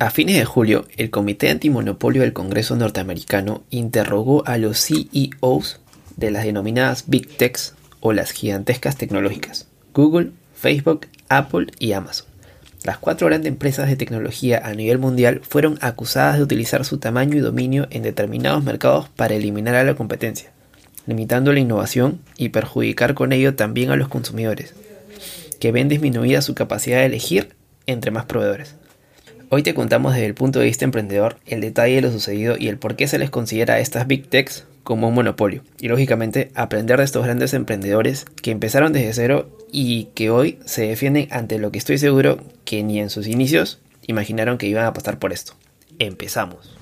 A fines de julio, el Comité Antimonopolio del Congreso norteamericano interrogó a los CEOs de las denominadas Big Techs o las gigantescas tecnológicas, Google, Facebook, Apple y Amazon. Las cuatro grandes empresas de tecnología a nivel mundial fueron acusadas de utilizar su tamaño y dominio en determinados mercados para eliminar a la competencia, limitando la innovación y perjudicar con ello también a los consumidores, que ven disminuida su capacidad de elegir entre más proveedores. Hoy te contamos desde el punto de vista emprendedor el detalle de lo sucedido y el por qué se les considera a estas Big Techs como un monopolio. Y lógicamente aprender de estos grandes emprendedores que empezaron desde cero y que hoy se defienden ante lo que estoy seguro que ni en sus inicios imaginaron que iban a pasar por esto. Empezamos.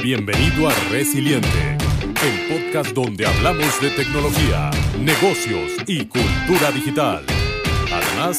Bienvenido a Resiliente, el podcast donde hablamos de tecnología, negocios y cultura digital. Además,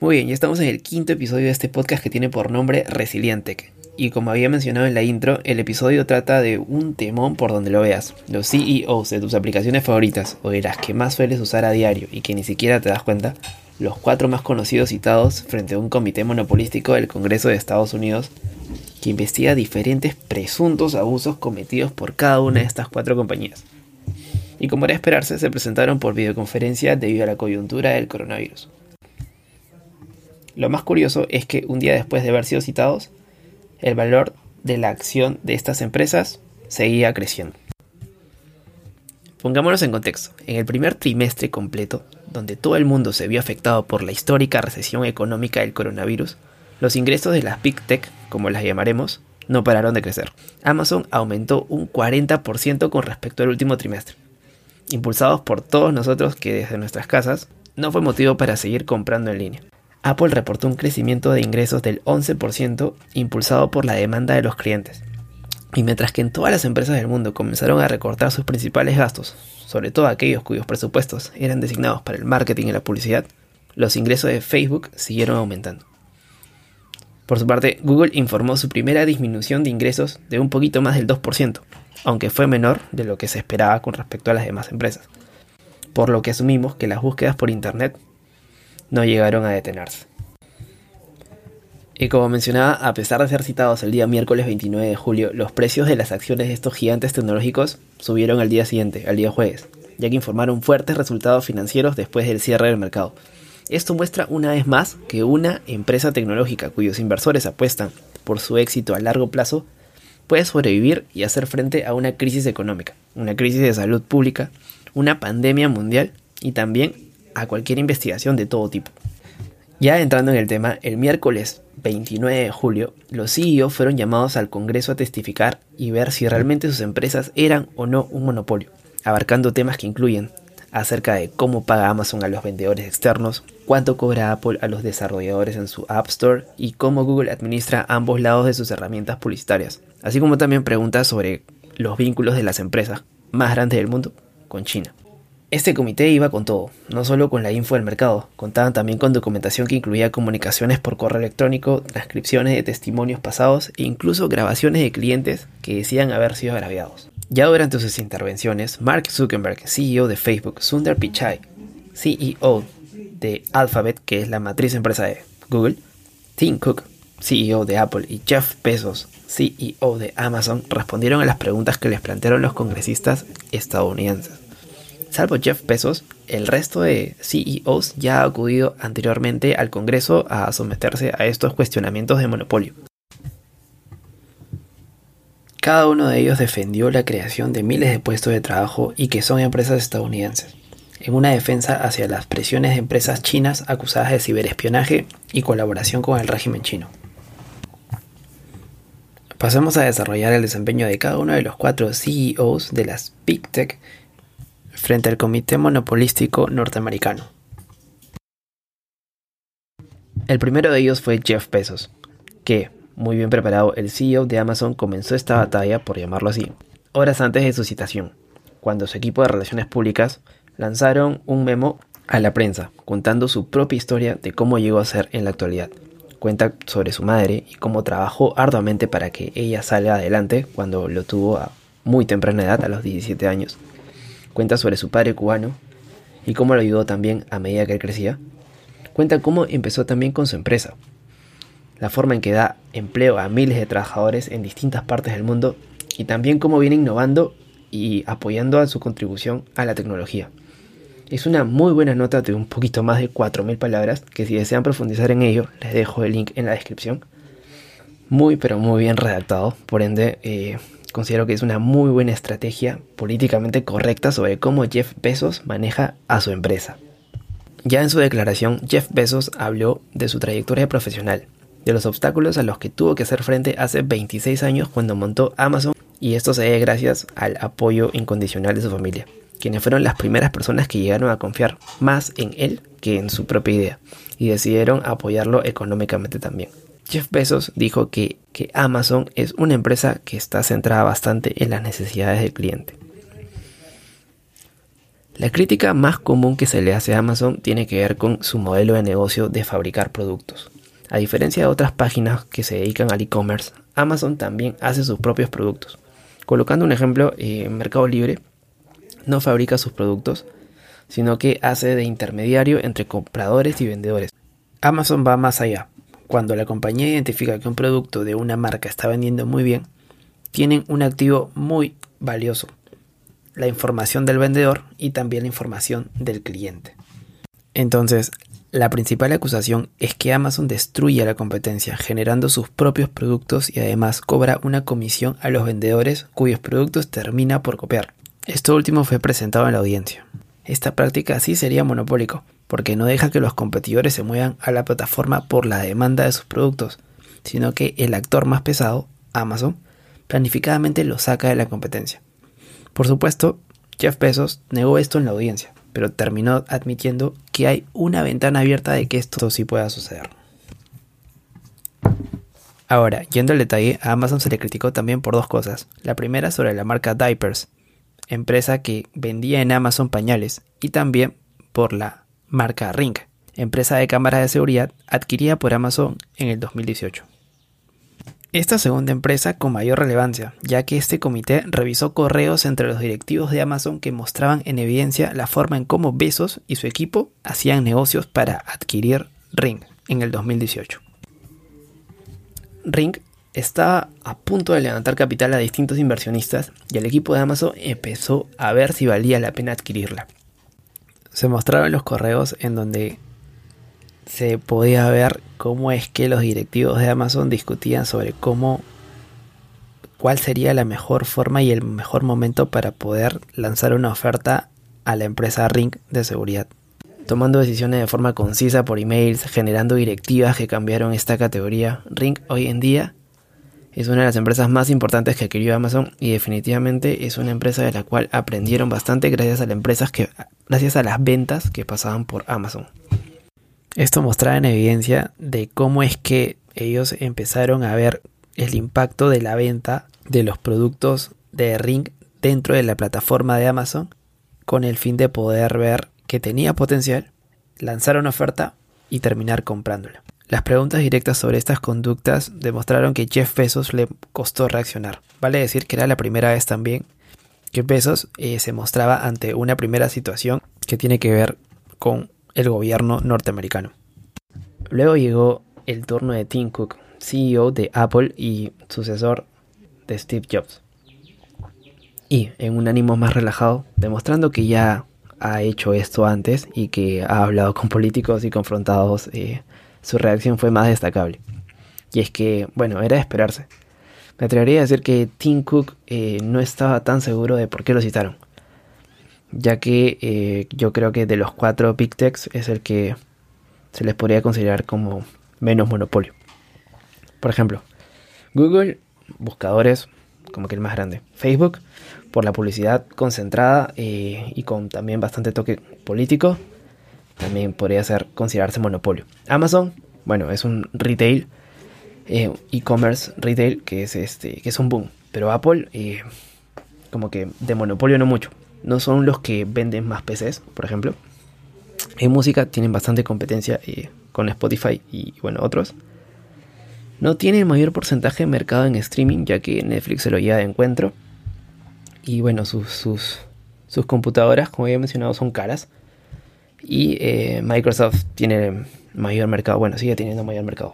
Muy bien, ya estamos en el quinto episodio de este podcast que tiene por nombre Resiliente. Y como había mencionado en la intro, el episodio trata de un temón por donde lo veas. Los CEOs de tus aplicaciones favoritas o de las que más sueles usar a diario y que ni siquiera te das cuenta, los cuatro más conocidos citados frente a un comité monopolístico del Congreso de Estados Unidos que investiga diferentes presuntos abusos cometidos por cada una de estas cuatro compañías. Y como era esperarse, se presentaron por videoconferencia debido a la coyuntura del coronavirus. Lo más curioso es que un día después de haber sido citados, el valor de la acción de estas empresas seguía creciendo. Pongámonos en contexto. En el primer trimestre completo, donde todo el mundo se vio afectado por la histórica recesión económica del coronavirus, los ingresos de las Big Tech, como las llamaremos, no pararon de crecer. Amazon aumentó un 40% con respecto al último trimestre. Impulsados por todos nosotros que desde nuestras casas, no fue motivo para seguir comprando en línea. Apple reportó un crecimiento de ingresos del 11% impulsado por la demanda de los clientes. Y mientras que en todas las empresas del mundo comenzaron a recortar sus principales gastos, sobre todo aquellos cuyos presupuestos eran designados para el marketing y la publicidad, los ingresos de Facebook siguieron aumentando. Por su parte, Google informó su primera disminución de ingresos de un poquito más del 2%, aunque fue menor de lo que se esperaba con respecto a las demás empresas, por lo que asumimos que las búsquedas por Internet no llegaron a detenerse. Y como mencionaba, a pesar de ser citados el día miércoles 29 de julio, los precios de las acciones de estos gigantes tecnológicos subieron al día siguiente, al día jueves, ya que informaron fuertes resultados financieros después del cierre del mercado. Esto muestra una vez más que una empresa tecnológica cuyos inversores apuestan por su éxito a largo plazo puede sobrevivir y hacer frente a una crisis económica, una crisis de salud pública, una pandemia mundial y también a cualquier investigación de todo tipo. Ya entrando en el tema, el miércoles 29 de julio, los CEO fueron llamados al Congreso a testificar y ver si realmente sus empresas eran o no un monopolio, abarcando temas que incluyen acerca de cómo paga Amazon a los vendedores externos, cuánto cobra Apple a los desarrolladores en su App Store y cómo Google administra ambos lados de sus herramientas publicitarias, así como también preguntas sobre los vínculos de las empresas más grandes del mundo con China. Este comité iba con todo, no solo con la info del mercado, contaban también con documentación que incluía comunicaciones por correo electrónico, transcripciones de testimonios pasados e incluso grabaciones de clientes que decían haber sido agraviados. Ya durante sus intervenciones, Mark Zuckerberg, CEO de Facebook, Sundar Pichai, CEO de Alphabet, que es la matriz empresa de Google, Tim Cook, CEO de Apple, y Jeff Bezos, CEO de Amazon, respondieron a las preguntas que les plantearon los congresistas estadounidenses. Salvo Jeff Bezos, el resto de CEOs ya ha acudido anteriormente al Congreso a someterse a estos cuestionamientos de monopolio. Cada uno de ellos defendió la creación de miles de puestos de trabajo y que son empresas estadounidenses, en una defensa hacia las presiones de empresas chinas acusadas de ciberespionaje y colaboración con el régimen chino. Pasamos a desarrollar el desempeño de cada uno de los cuatro CEOs de las Big Tech frente al Comité Monopolístico norteamericano. El primero de ellos fue Jeff Bezos, que, muy bien preparado, el CEO de Amazon comenzó esta batalla, por llamarlo así, horas antes de su citación, cuando su equipo de relaciones públicas lanzaron un memo a la prensa contando su propia historia de cómo llegó a ser en la actualidad. Cuenta sobre su madre y cómo trabajó arduamente para que ella salga adelante cuando lo tuvo a muy temprana edad, a los 17 años. Cuenta sobre su padre cubano y cómo lo ayudó también a medida que él crecía. Cuenta cómo empezó también con su empresa, la forma en que da empleo a miles de trabajadores en distintas partes del mundo y también cómo viene innovando y apoyando a su contribución a la tecnología. Es una muy buena nota de un poquito más de 4.000 palabras que si desean profundizar en ello les dejo el link en la descripción. Muy pero muy bien redactado, por ende eh, considero que es una muy buena estrategia políticamente correcta sobre cómo Jeff Bezos maneja a su empresa. Ya en su declaración, Jeff Bezos habló de su trayectoria profesional, de los obstáculos a los que tuvo que hacer frente hace 26 años cuando montó Amazon y esto se debe gracias al apoyo incondicional de su familia, quienes fueron las primeras personas que llegaron a confiar más en él que en su propia idea y decidieron apoyarlo económicamente también. Jeff Bezos dijo que, que Amazon es una empresa que está centrada bastante en las necesidades del cliente. La crítica más común que se le hace a Amazon tiene que ver con su modelo de negocio de fabricar productos. A diferencia de otras páginas que se dedican al e-commerce, Amazon también hace sus propios productos. Colocando un ejemplo, eh, Mercado Libre no fabrica sus productos, sino que hace de intermediario entre compradores y vendedores. Amazon va más allá. Cuando la compañía identifica que un producto de una marca está vendiendo muy bien, tienen un activo muy valioso, la información del vendedor y también la información del cliente. Entonces, la principal acusación es que Amazon destruye la competencia generando sus propios productos y además cobra una comisión a los vendedores cuyos productos termina por copiar. Esto último fue presentado en la audiencia. Esta práctica sí sería monopólico, porque no deja que los competidores se muevan a la plataforma por la demanda de sus productos, sino que el actor más pesado, Amazon, planificadamente lo saca de la competencia. Por supuesto, Jeff Bezos negó esto en la audiencia, pero terminó admitiendo que hay una ventana abierta de que esto sí pueda suceder. Ahora, yendo al detalle, a Amazon se le criticó también por dos cosas. La primera sobre la marca Diapers, empresa que vendía en Amazon pañales, y también por la marca Ring, empresa de cámaras de seguridad adquirida por Amazon en el 2018. Esta segunda empresa con mayor relevancia, ya que este comité revisó correos entre los directivos de Amazon que mostraban en evidencia la forma en cómo Bezos y su equipo hacían negocios para adquirir Ring en el 2018. Ring estaba a punto de levantar capital a distintos inversionistas y el equipo de Amazon empezó a ver si valía la pena adquirirla. Se mostraron los correos en donde se podía ver cómo es que los directivos de Amazon discutían sobre cómo cuál sería la mejor forma y el mejor momento para poder lanzar una oferta a la empresa Ring de seguridad. Tomando decisiones de forma concisa por emails, generando directivas que cambiaron esta categoría, Ring hoy en día es una de las empresas más importantes que adquirió Amazon y definitivamente es una empresa de la cual aprendieron bastante gracias a las empresas que gracias a las ventas que pasaban por Amazon. Esto mostraba en evidencia de cómo es que ellos empezaron a ver el impacto de la venta de los productos de Ring dentro de la plataforma de Amazon con el fin de poder ver que tenía potencial, lanzar una oferta y terminar comprándola. Las preguntas directas sobre estas conductas demostraron que Jeff Bezos le costó reaccionar. Vale decir que era la primera vez también que Bezos eh, se mostraba ante una primera situación que tiene que ver con el gobierno norteamericano. Luego llegó el turno de Tim Cook, CEO de Apple y sucesor de Steve Jobs. Y en un ánimo más relajado, demostrando que ya ha hecho esto antes y que ha hablado con políticos y confrontados, eh, su reacción fue más destacable. Y es que, bueno, era de esperarse. Me atrevería a decir que Tim Cook eh, no estaba tan seguro de por qué lo citaron ya que eh, yo creo que de los cuatro Big Techs es el que se les podría considerar como menos monopolio. Por ejemplo, Google, buscadores, como que el más grande. Facebook, por la publicidad concentrada eh, y con también bastante toque político, también podría ser considerarse monopolio. Amazon, bueno, es un retail eh, e-commerce retail que es este que es un boom. Pero Apple eh, como que de monopolio no mucho. No son los que venden más PCs por ejemplo. En música tienen bastante competencia eh, con Spotify y bueno otros. No tienen mayor porcentaje de mercado en streaming ya que Netflix se lo lleva de encuentro. Y bueno sus, sus, sus computadoras como había mencionado son caras y Microsoft tiene mayor mercado bueno sigue teniendo mayor mercado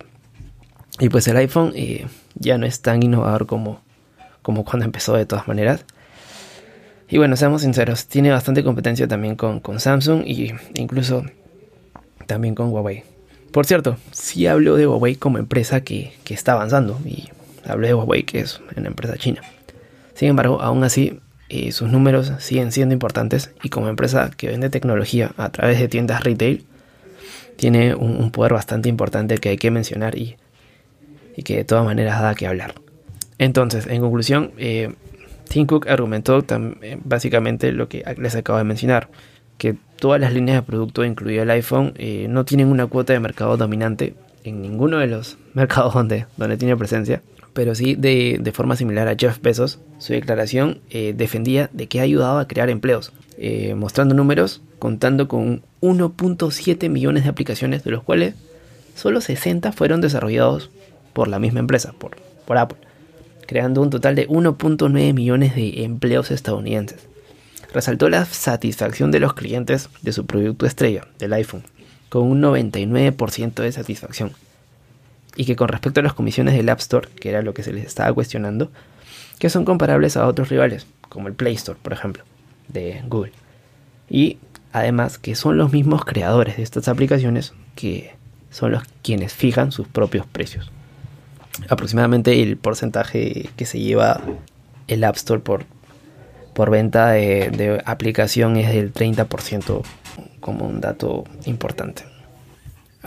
y pues el iPhone eh, ya no es tan innovador como, como cuando empezó de todas maneras. Y bueno, seamos sinceros, tiene bastante competencia también con, Samsung e incluso también con Huawei. Por cierto, sí hablo de Huawei como empresa que, está avanzando y hablo de Huawei que es una empresa china. Sin embargo, aún así, eh, sus números siguen siendo importantes y como empresa que vende tecnología a través de tiendas retail, tiene un, un poder bastante importante que hay que mencionar y y que de todas maneras da que hablar. Entonces, en conclusión, eh, Tim Cook argumentó eh, básicamente lo que les acabo de mencionar, que todas las líneas de producto, incluido el iPhone, eh, no tienen una cuota de mercado dominante en ninguno de los mercados donde, donde tiene presencia, pero sí de, de forma similar a Jeff Bezos, su declaración eh, defendía de que ha ayudado a crear empleos, mostrando números, contando con 1.7 millones de aplicaciones, de los cuales solo 60 fueron desarrollados por la misma empresa, por, por Apple, creando un total de 1.9 millones de empleos estadounidenses. Resaltó la satisfacción de los clientes de su producto estrella, del iPhone, con un 99% de satisfacción. Y que con respecto a las comisiones del App Store, que era lo que se les estaba cuestionando, que son comparables a otros rivales, como el Play Store, por ejemplo, de Google. Y además que son los mismos creadores de estas aplicaciones que son los quienes fijan sus propios precios aproximadamente el porcentaje que se lleva el App Store por, por venta de, aplicación es del 30% como un dato importante.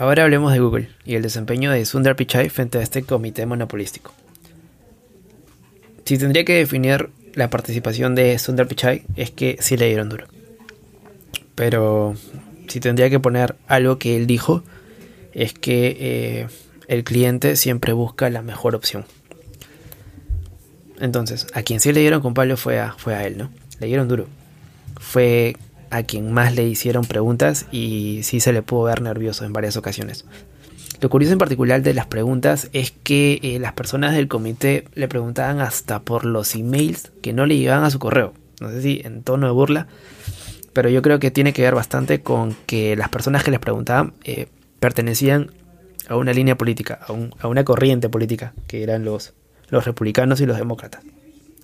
Ahora hablemos de Google y el desempeño de Sundar Pichai frente a este comité monopolístico. Si tendría que definir la participación de Sundar Pichai es que sí le dieron duro. Pero si tendría que poner algo que él dijo es que eh, el cliente siempre busca la mejor opción. Entonces, a quien sí le dieron con palo fue a, fue a él, ¿no? Le dieron duro. Fue a quien más le hicieron preguntas y sí se le pudo ver nervioso en varias ocasiones. Lo curioso en particular de las preguntas es que eh, las personas del comité le preguntaban hasta por los emails que no le llegaban a su correo. No sé si en tono de burla, pero yo creo que tiene que ver bastante con que las personas que les preguntaban eh, pertenecían a una línea política, a, una corriente política, que eran los, republicanos y los demócratas.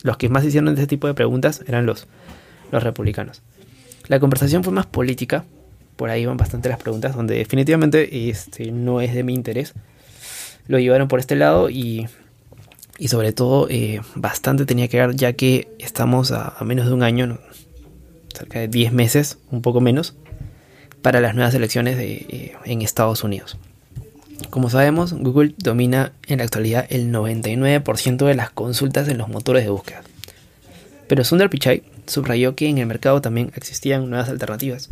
Los que más hicieron este tipo de preguntas eran los republicanos. La conversación fue más política, por ahí van bastante las preguntas, donde definitivamente este, no es de mi interés. Lo llevaron por este lado y, y sobre todo eh, bastante tenía que ver ya que estamos a, menos de un año, cerca de 10 meses, un poco menos, para las nuevas elecciones eh, en Estados Unidos. Como sabemos, Google domina en la actualidad el 99% de las consultas en los motores de búsqueda. Pero Sundar Pichai subrayó que en el mercado también existían nuevas alternativas.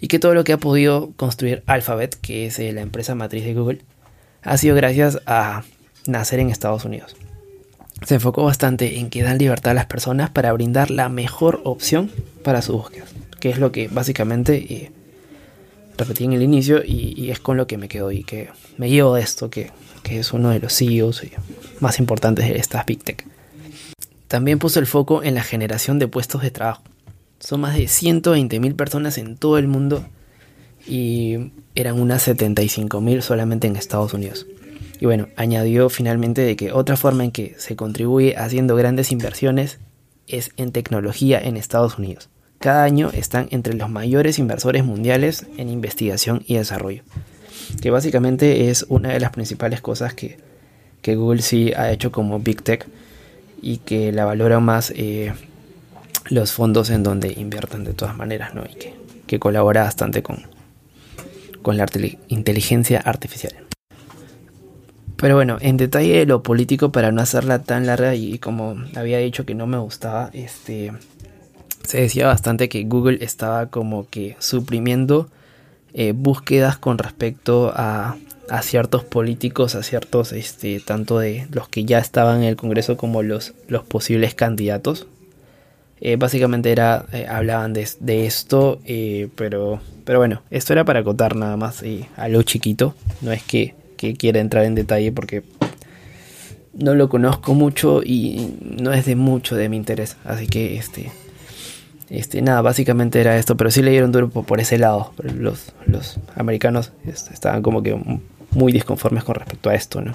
Y que todo lo que ha podido construir Alphabet, que es eh, la empresa matriz de Google, ha sido gracias a nacer en Estados Unidos. Se enfocó bastante en que dan libertad a las personas para brindar la mejor opción para su búsqueda, que es lo que básicamente eh, repetí en el inicio y, es con lo que me quedo y que me llevo de esto, que, es uno de los CEOs más importantes de estas Big Tech. También puso el foco en la generación de puestos de trabajo. Son más de 120.000 personas en todo el mundo y eran unas 75.000 solamente en Estados Unidos. Y bueno, añadió finalmente de que otra forma en que se contribuye haciendo grandes inversiones es en tecnología en Estados Unidos. Cada año están entre los mayores inversores mundiales en investigación y desarrollo, que básicamente es una de las principales cosas que, Google sí ha hecho como Big Tech y que la valora más eh, los fondos en donde inviertan de todas maneras, ¿no? Y que, que colabora bastante con, con la inteligencia artificial. Pero bueno, en detalle lo político para no hacerla tan larga y como había dicho que no me gustaba, este se decía bastante que Google estaba como que suprimiendo eh, búsquedas con respecto a, a ciertos políticos, a ciertos, este, tanto de los que ya estaban en el Congreso como los, los posibles candidatos. Eh, básicamente era, eh, hablaban de, esto, eh, pero, pero bueno, esto era para acotar nada más a lo chiquito. No es que, que quiera entrar en detalle porque no lo conozco mucho y no es de mucho de mi interés. Así que este, este, nada, básicamente era esto, pero sí le dieron duro por ese lado. Los, los americanos este, estaban como que muy disconformes con respecto a esto, ¿no?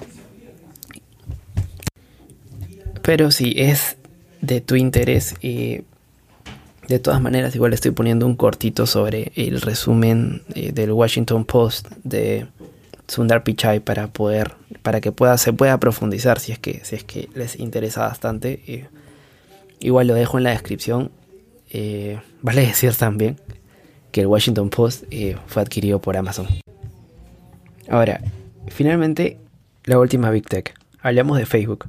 Pero si es de tu interés, y de todas maneras igual estoy poniendo un cortito sobre el resumen eh, del Washington Post de Sundar Pichai para poder, para que pueda, se pueda profundizar si es que, si es que les interesa bastante. Eh, igual lo dejo en la descripción eh, vale decir también que el Washington Post eh, fue adquirido por Amazon. Ahora, finalmente, la última Big Tech. Hablamos de Facebook,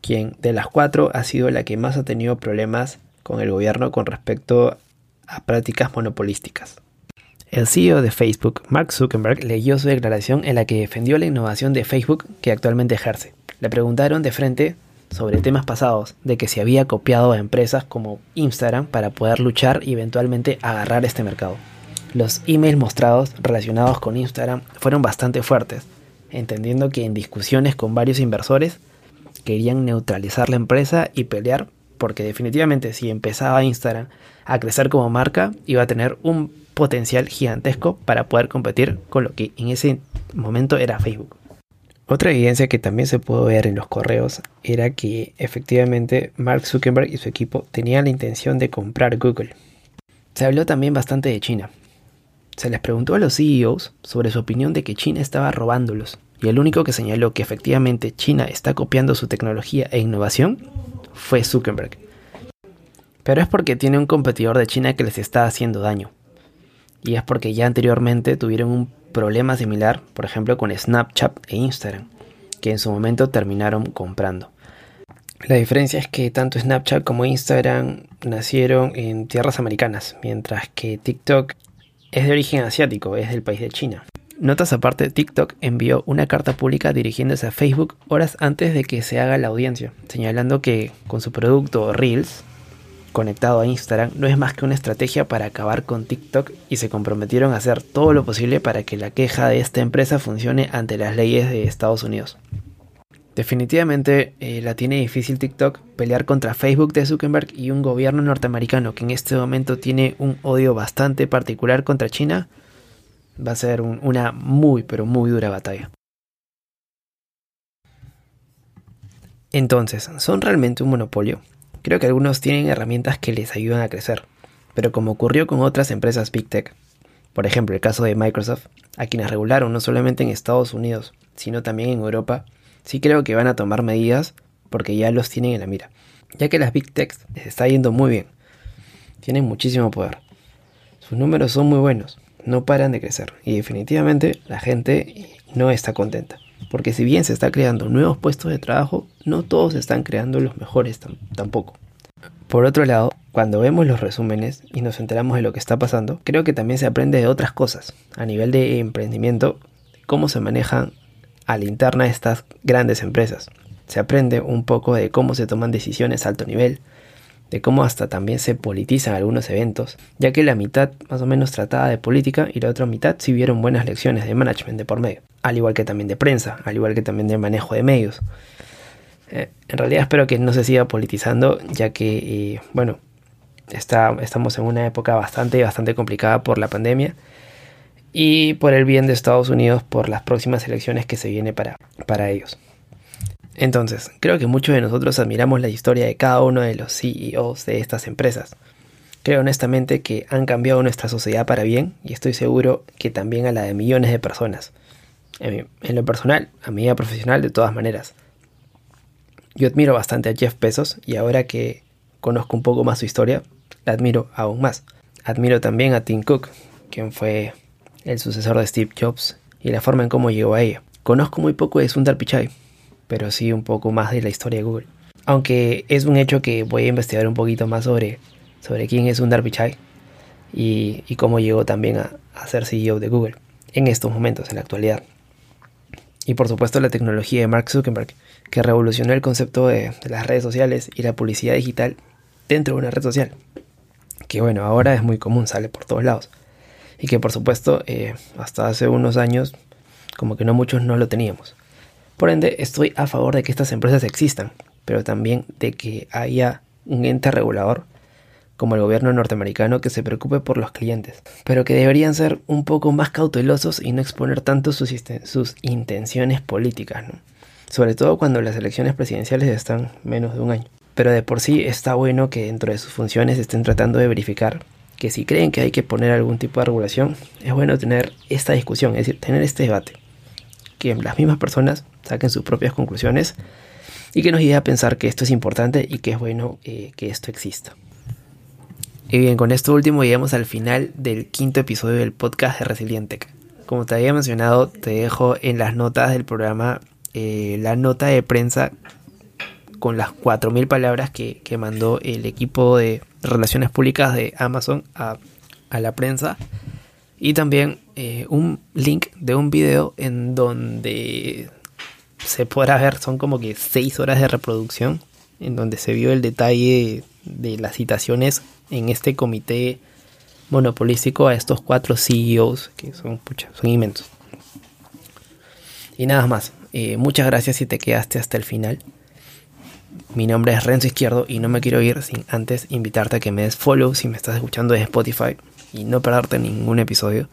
quien de las cuatro ha sido la que más ha tenido problemas con el gobierno con respecto a prácticas monopolísticas. El CEO de Facebook, Mark Zuckerberg, leyó su declaración en la que defendió la innovación de Facebook que actualmente ejerce. Le preguntaron de frente sobre temas pasados de que se había copiado a empresas como Instagram para poder luchar y eventualmente agarrar este mercado. Los emails mostrados relacionados con Instagram fueron bastante fuertes, entendiendo que en discusiones con varios inversores querían neutralizar la empresa y pelear porque definitivamente si empezaba Instagram a crecer como marca iba a tener un potencial gigantesco para poder competir con lo que en ese momento era Facebook. Otra evidencia que también se pudo ver en los correos era que efectivamente Mark Zuckerberg y su equipo tenían la intención de comprar Google. Se habló también bastante de China. Se les preguntó a los CEOs sobre su opinión de que China estaba robándolos, y el único que señaló que efectivamente China está copiando su tecnología e innovación fue Zuckerberg. Pero es porque tiene un competidor de China que les está haciendo daño. Y es porque ya anteriormente tuvieron un problema similar, por ejemplo, con Snapchat e Instagram, que en su momento terminaron comprando. La diferencia es que tanto Snapchat como Instagram nacieron en tierras americanas, mientras que TikTok es de origen asiático, es del país de China. Notas aparte, TikTok envió una carta pública dirigiéndose a Facebook horas antes de que se haga la audiencia, señalando que con su producto Reels, conectado a Instagram no es más que una estrategia para acabar con TikTok y se comprometieron a hacer todo lo posible para que la queja de esta empresa funcione ante las leyes de Estados Unidos. Definitivamente eh, la tiene difícil TikTok pelear contra Facebook de Zuckerberg y un gobierno norteamericano que en este momento tiene un odio bastante particular contra China. Va a ser una muy pero muy dura batalla. Entonces, ¿son realmente un monopolio? Creo que algunos tienen herramientas que les ayudan a crecer, pero como ocurrió con otras empresas Big Tech, por ejemplo el caso de Microsoft, a quienes regularon no solamente en Estados Unidos, sino también en Europa, sí creo que van a tomar medidas porque ya los tienen en la mira, ya que las Big Techs les está yendo muy bien, tienen muchísimo poder, sus números son muy buenos, no paran de crecer y definitivamente la gente no está contenta. Porque si bien se está creando nuevos puestos de trabajo, no todos están creando los mejores tampoco. Por otro lado, cuando vemos los resúmenes y nos enteramos de lo que está pasando, creo que también se aprende de otras cosas. A nivel de emprendimiento, cómo se manejan a la interna estas grandes empresas. Se aprende un poco de cómo se toman decisiones a alto nivel, de cómo hasta también se politizan algunos eventos, ya que la mitad más o menos trataba de política y la otra mitad sí vieron buenas lecciones de management de por medio, al igual que también de prensa, al igual que también de manejo de medios. Eh, en realidad espero que no se siga politizando, ya que, eh, bueno, está, estamos en una época bastante, bastante complicada por la pandemia y por el bien de Estados Unidos por las próximas elecciones que se viene para, para ellos. Entonces, creo que muchos de nosotros admiramos la historia de cada uno de los CEOs de estas empresas. Creo honestamente que han cambiado nuestra sociedad para bien y estoy seguro que también a la de millones de personas. En, lo personal, a mi vida profesional de todas maneras. Yo admiro bastante a Jeff Bezos y ahora que conozco un poco más su historia, la admiro aún más. Admiro también a Tim Cook, quien fue el sucesor de Steve Jobs y la forma en cómo llegó a ella. Conozco muy poco de Sundar Pichai, pero sí un poco más de la historia de Google. Aunque es un hecho que voy a investigar un poquito más sobre, sobre quién es Sundar Pichai y, y cómo llegó también a, a ser CEO de Google en estos momentos, en la actualidad. Y por supuesto la tecnología de Mark Zuckerberg, que revolucionó el concepto de, las redes sociales y la publicidad digital dentro de una red social. Que bueno, ahora es muy común, sale por todos lados. Y que por supuesto eh, hasta hace unos años como que no muchos no lo teníamos. Por ende, estoy a favor de que estas empresas existan, pero también de que haya un ente regulador como el gobierno norteamericano que se preocupe por los clientes, pero que deberían ser un poco más cautelosos y no exponer tanto sus, sus intenciones políticas, sobre todo cuando las elecciones presidenciales están menos de un año. Pero de por sí está bueno que dentro de sus funciones estén tratando de verificar que si creen que hay que poner algún tipo de regulación, es bueno tener esta discusión, es decir, tener este debate, que las mismas personas saquen sus propias conclusiones y que nos lleve a pensar que esto es importante y que es bueno eh, que esto exista. Y bien, con esto último llegamos al final del quinto episodio del podcast de Resilientec. Como te había mencionado, te dejo en las notas del programa eh, la nota de prensa con las 4.000 palabras que, mandó el equipo de relaciones públicas de Amazon a, la prensa. Y también eh, un link de un video en donde se podrá ver, son como que 6 horas de reproducción, en donde se vio el detalle de las citaciones en este comité monopolístico a estos cuatro CEOs que son, son inmensos. Y nada más, eh, muchas gracias si te quedaste hasta el final. Mi nombre es Renzo Izquierdo y no me quiero ir sin antes invitarte a que me des follow si me estás escuchando de Spotify y no perderte ningún episodio.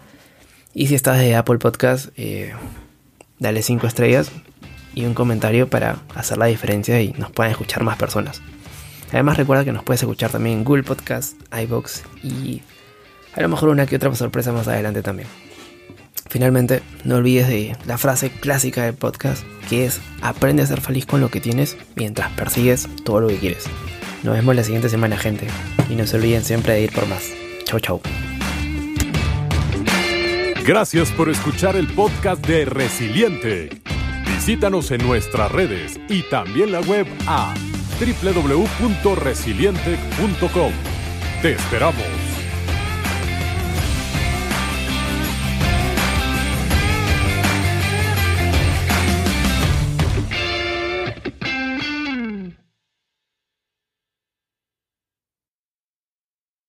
Y si estás de Apple Podcast, eh, dale 5 estrellas y un comentario para hacer la diferencia y nos puedan escuchar más personas. Además recuerda que nos puedes escuchar también en Google Podcast, iBox y a lo mejor una que otra sorpresa más adelante también. Finalmente, no olvides de la frase clásica del podcast que es aprende a ser feliz con lo que tienes mientras persigues todo lo que quieres. Nos vemos la siguiente semana gente y no se olviden siempre de ir por más. Chau chau. Gracias por escuchar el podcast de Resiliente. Visítanos en nuestras redes y también la web a www.resiliente.com. Te esperamos.